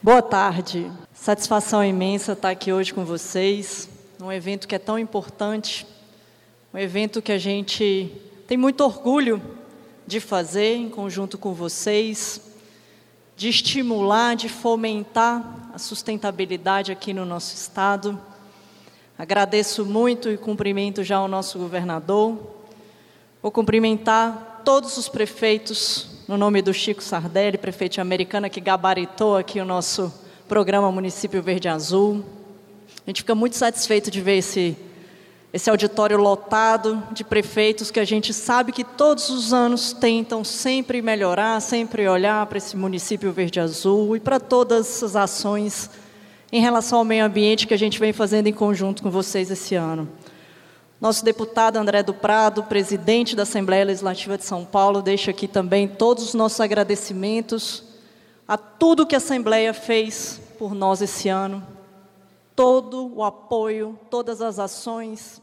Boa tarde. Satisfação imensa estar aqui hoje com vocês, num evento que é tão importante, um evento que a gente tem muito orgulho de fazer em conjunto com vocês, de estimular, de fomentar a sustentabilidade aqui no nosso estado. Agradeço muito e cumprimento já o nosso governador. Vou cumprimentar todos os prefeitos no nome do Chico Sardelli, prefeito de Americana, que gabaritou aqui o nosso programa Município Verde Azul. A gente fica muito satisfeito de ver esse, esse auditório lotado de prefeitos que a gente sabe que todos os anos tentam sempre melhorar, sempre olhar para esse município verde azul e para todas as ações em relação ao meio ambiente que a gente vem fazendo em conjunto com vocês esse ano. Nosso deputado André do Prado, presidente da Assembleia Legislativa de São Paulo, deixa aqui também todos os nossos agradecimentos a tudo que a Assembleia fez por nós esse ano, todo o apoio, todas as ações,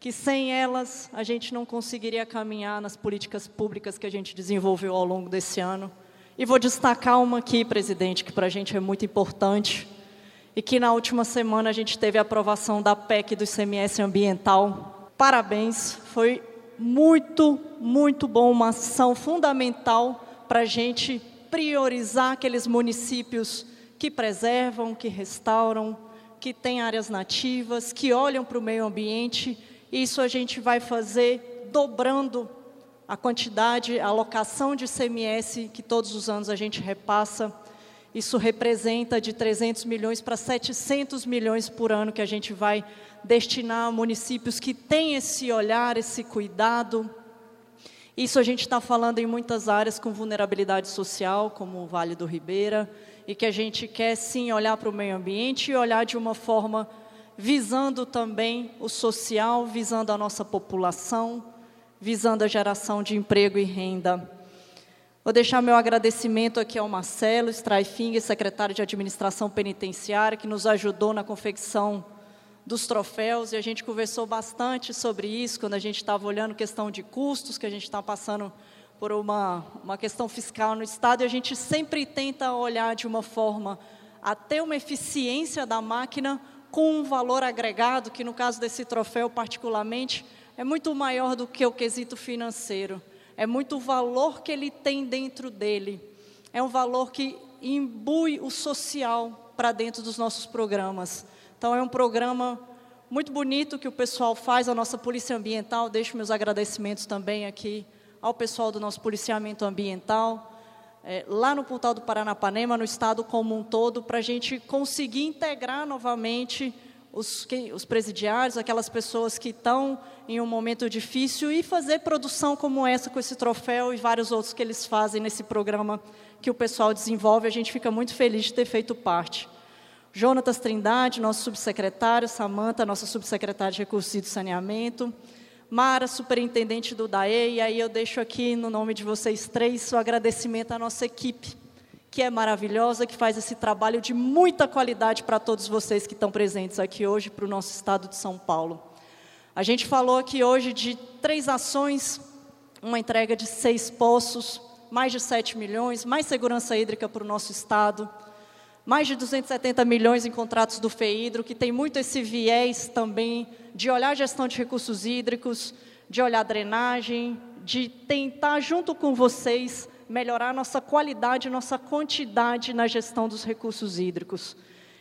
que sem elas a gente não conseguiria caminhar nas políticas públicas que a gente desenvolveu ao longo desse ano. E vou destacar uma aqui, presidente, que para a gente é muito importante e que na última semana a gente teve a aprovação da PEC do ICMS ambiental. Parabéns, foi muito, muito bom, uma ação fundamental para a gente priorizar aqueles municípios que preservam, que restauram, que têm áreas nativas, que olham para o meio ambiente. Isso a gente vai fazer dobrando a quantidade, a alocação de ICMS que todos os anos a gente repassa isso representa de 300 milhões para 700 milhões por ano que a gente vai destinar a municípios que têm esse olhar, esse cuidado. Isso a gente está falando em muitas áreas com vulnerabilidade social, como o Vale do Ribeira, e que a gente quer sim olhar para o meio ambiente e olhar de uma forma visando também o social, visando a nossa população, visando a geração de emprego e renda. Vou deixar meu agradecimento aqui ao Marcelo Straifinger, secretário de Administração Penitenciária, que nos ajudou na confecção dos troféus, e a gente conversou bastante sobre isso, quando a gente estava olhando questão de custos, que a gente está passando por uma, uma questão fiscal no Estado, e a gente sempre tenta olhar de uma forma a ter uma eficiência da máquina com um valor agregado, que no caso desse troféu particularmente, é muito maior do que o quesito financeiro é muito o valor que ele tem dentro dele. É um valor que imbui o social para dentro dos nossos programas. Então, é um programa muito bonito que o pessoal faz, a nossa Polícia Ambiental. Deixo meus agradecimentos também aqui ao pessoal do nosso policiamento ambiental, é, lá no Portal do Paranapanema, no estado como um todo, para a gente conseguir integrar novamente os, os presidiários, aquelas pessoas que estão em um momento difícil e fazer produção como essa com esse troféu e vários outros que eles fazem nesse programa que o pessoal desenvolve. A gente fica muito feliz de ter feito parte. Jonatas Trindade, nosso subsecretário, Samanta, nossa subsecretária de Recursos e Saneamento, Mara, superintendente do DAE, e aí eu deixo aqui, no nome de vocês três, o agradecimento à nossa equipe, que é maravilhosa, que faz esse trabalho de muita qualidade para todos vocês que estão presentes aqui hoje, para o nosso estado de São Paulo. A gente falou aqui hoje de três ações, uma entrega de seis poços, mais de 7 milhões, mais segurança hídrica para o nosso estado, mais de 270 milhões em contratos do FEIDRO, que tem muito esse viés também de olhar a gestão de recursos hídricos, de olhar a drenagem, de tentar, junto com vocês, melhorar nossa qualidade, nossa quantidade na gestão dos recursos hídricos.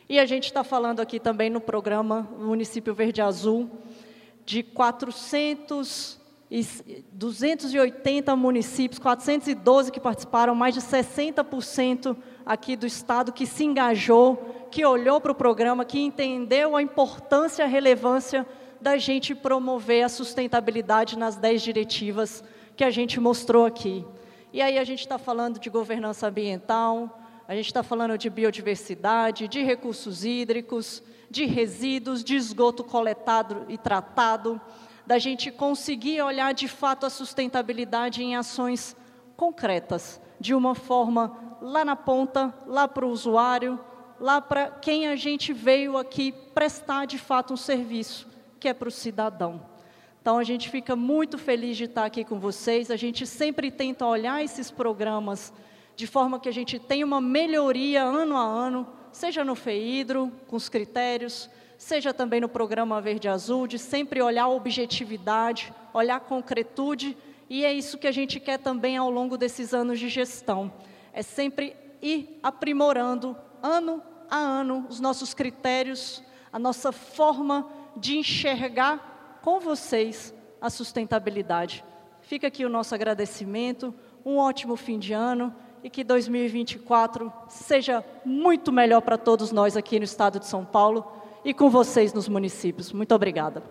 E a gente está falando aqui também no programa Município Verde Azul de 400 e 280 municípios, 412 que participaram, mais de 60% aqui do estado que se engajou, que olhou para o programa, que entendeu a importância a relevância da gente promover a sustentabilidade nas 10 diretivas que a gente mostrou aqui. E aí a gente está falando de governança ambiental, a gente está falando de biodiversidade, de recursos hídricos, de resíduos, de esgoto coletado e tratado, da gente conseguir olhar de fato a sustentabilidade em ações concretas, de uma forma lá na ponta, lá para o usuário, lá para quem a gente veio aqui prestar de fato um serviço, que é para o cidadão. Então a gente fica muito feliz de estar aqui com vocês. A gente sempre tenta olhar esses programas de forma que a gente tenha uma melhoria ano a ano, seja no FEIDRO, com os critérios, seja também no programa Verde Azul, de sempre olhar a objetividade, olhar a concretude, e é isso que a gente quer também ao longo desses anos de gestão. É sempre ir aprimorando, ano a ano, os nossos critérios, a nossa forma de enxergar com vocês a sustentabilidade. Fica aqui o nosso agradecimento, um ótimo fim de ano e que 2024 seja muito melhor para todos nós aqui no estado de São Paulo e com vocês nos municípios. Muito obrigada.